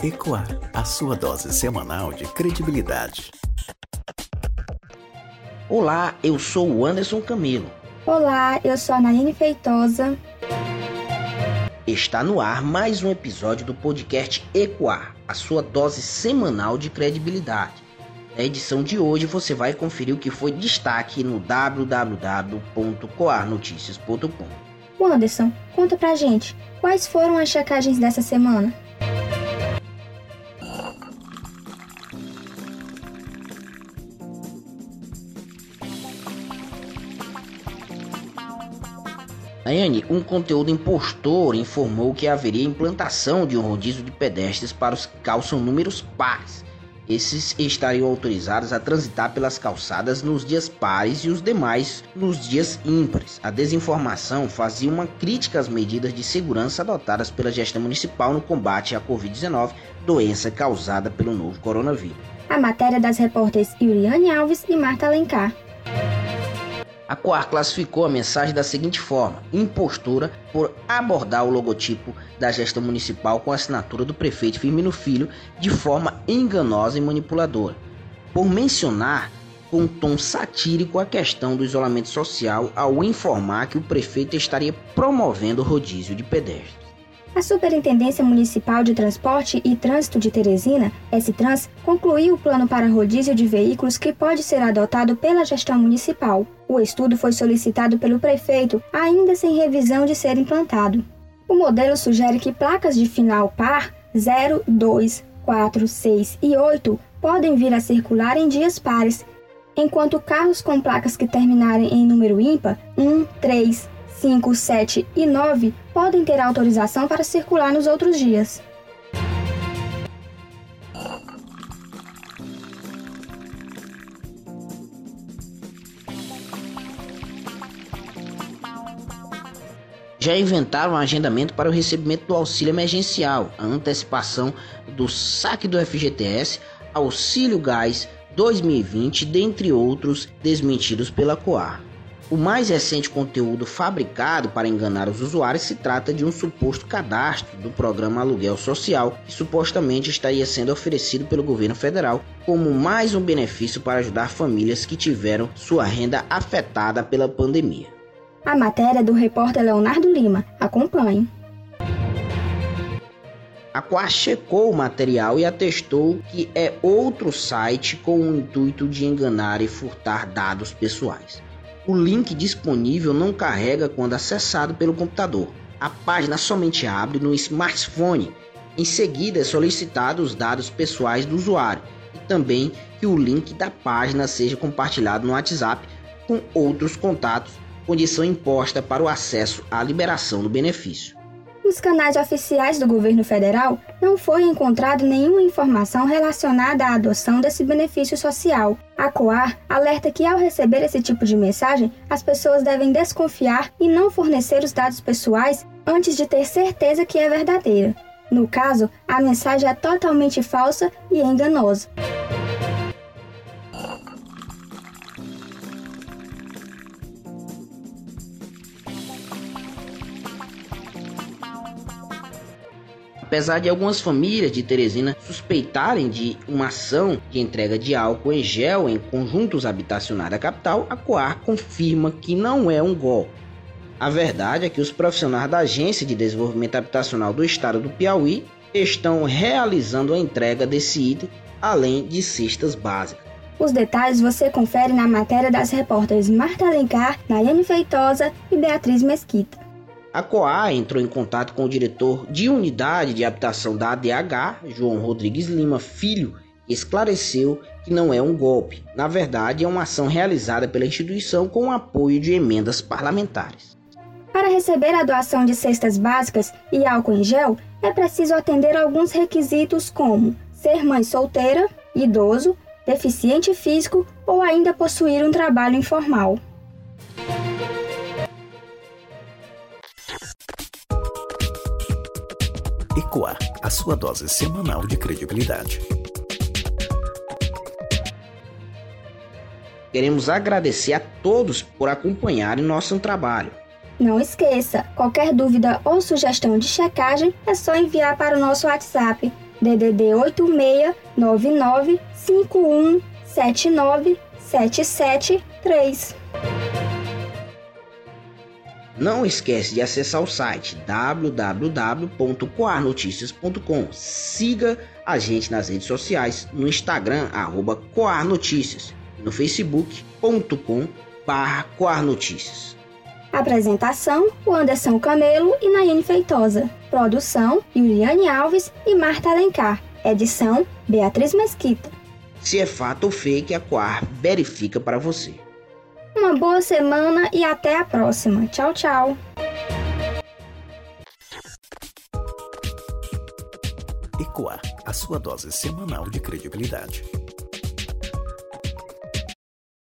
Ecoar, a sua dose semanal de credibilidade. Olá, eu sou o Anderson Camilo. Olá, eu sou a Naine Feitosa. Está no ar mais um episódio do podcast Ecoar, a sua dose semanal de credibilidade. Na edição de hoje você vai conferir o que foi destaque no www.coarnoticias.com. Anderson, conta pra gente, quais foram as checagens dessa semana? Ayane, um conteúdo impostor informou que haveria implantação de um rodízio de pedestres para os que calçam números pares. Esses estariam autorizados a transitar pelas calçadas nos dias pares e os demais nos dias ímpares. A desinformação fazia uma crítica às medidas de segurança adotadas pela gestão municipal no combate à Covid-19, doença causada pelo novo coronavírus. A matéria das repórteres Yuriane Alves e Marta Alencar. A Coar classificou a mensagem da seguinte forma: impostura por abordar o logotipo da gestão municipal com a assinatura do prefeito Firmino Filho de forma enganosa e manipuladora. Por mencionar com tom satírico a questão do isolamento social ao informar que o prefeito estaria promovendo o rodízio de pedestres. A Superintendência Municipal de Transporte e Trânsito de Teresina, S-Trans, concluiu o plano para rodízio de veículos que pode ser adotado pela gestão municipal. O estudo foi solicitado pelo prefeito, ainda sem revisão de ser implantado. O modelo sugere que placas de final par 0, 2, 4, 6 e 8 podem vir a circular em dias pares, enquanto carros com placas que terminarem em número ímpar 1, 3, 5, 7 e 9 podem ter autorização para circular nos outros dias. já inventaram um agendamento para o recebimento do auxílio emergencial, a antecipação do saque do FGTS, auxílio gás 2020, dentre outros desmentidos pela Coar. O mais recente conteúdo fabricado para enganar os usuários se trata de um suposto cadastro do programa Aluguel Social, que supostamente estaria sendo oferecido pelo governo federal como mais um benefício para ajudar famílias que tiveram sua renda afetada pela pandemia. A matéria é do repórter Leonardo Lima. Acompanhe. A Quar checou o material e atestou que é outro site com o intuito de enganar e furtar dados pessoais. O link disponível não carrega quando acessado pelo computador. A página somente abre no smartphone. Em seguida, é solicitado os dados pessoais do usuário e também que o link da página seja compartilhado no WhatsApp com outros contatos, condição imposta para o acesso à liberação do benefício. Nos canais oficiais do governo federal, não foi encontrado nenhuma informação relacionada à adoção desse benefício social. A COAR alerta que, ao receber esse tipo de mensagem, as pessoas devem desconfiar e não fornecer os dados pessoais antes de ter certeza que é verdadeira. No caso, a mensagem é totalmente falsa e enganosa. Apesar de algumas famílias de Teresina suspeitarem de uma ação de entrega de álcool em gel em conjuntos habitacionais da capital, a Coar confirma que não é um golpe. A verdade é que os profissionais da Agência de Desenvolvimento Habitacional do Estado do Piauí estão realizando a entrega desse item, além de cestas básicas. Os detalhes você confere na matéria das repórteres Marta Alencar, Nayane Feitosa e Beatriz Mesquita. A COA entrou em contato com o diretor de unidade de habitação da ADH, João Rodrigues Lima Filho, e esclareceu que não é um golpe. Na verdade, é uma ação realizada pela instituição com o apoio de emendas parlamentares. Para receber a doação de cestas básicas e álcool em gel, é preciso atender alguns requisitos como ser mãe solteira, idoso, deficiente físico ou ainda possuir um trabalho informal. A sua dose semanal de credibilidade. Queremos agradecer a todos por acompanharem nosso trabalho. Não esqueça, qualquer dúvida ou sugestão de checagem é só enviar para o nosso WhatsApp DDD 8699 5179 773. Não esquece de acessar o site www.coarnoticias.com. Siga a gente nas redes sociais, no Instagram, arroba Coarnoticias, e no facebook.com barra Coarnoticias. Apresentação, o Anderson Camelo e Nayane Feitosa. Produção, Juliane Alves e Marta Alencar. Edição, Beatriz Mesquita. Se é fato ou fake, a Coar verifica para você. Uma boa semana e até a próxima. Tchau, tchau. Ecoar, a sua dose semanal de credibilidade.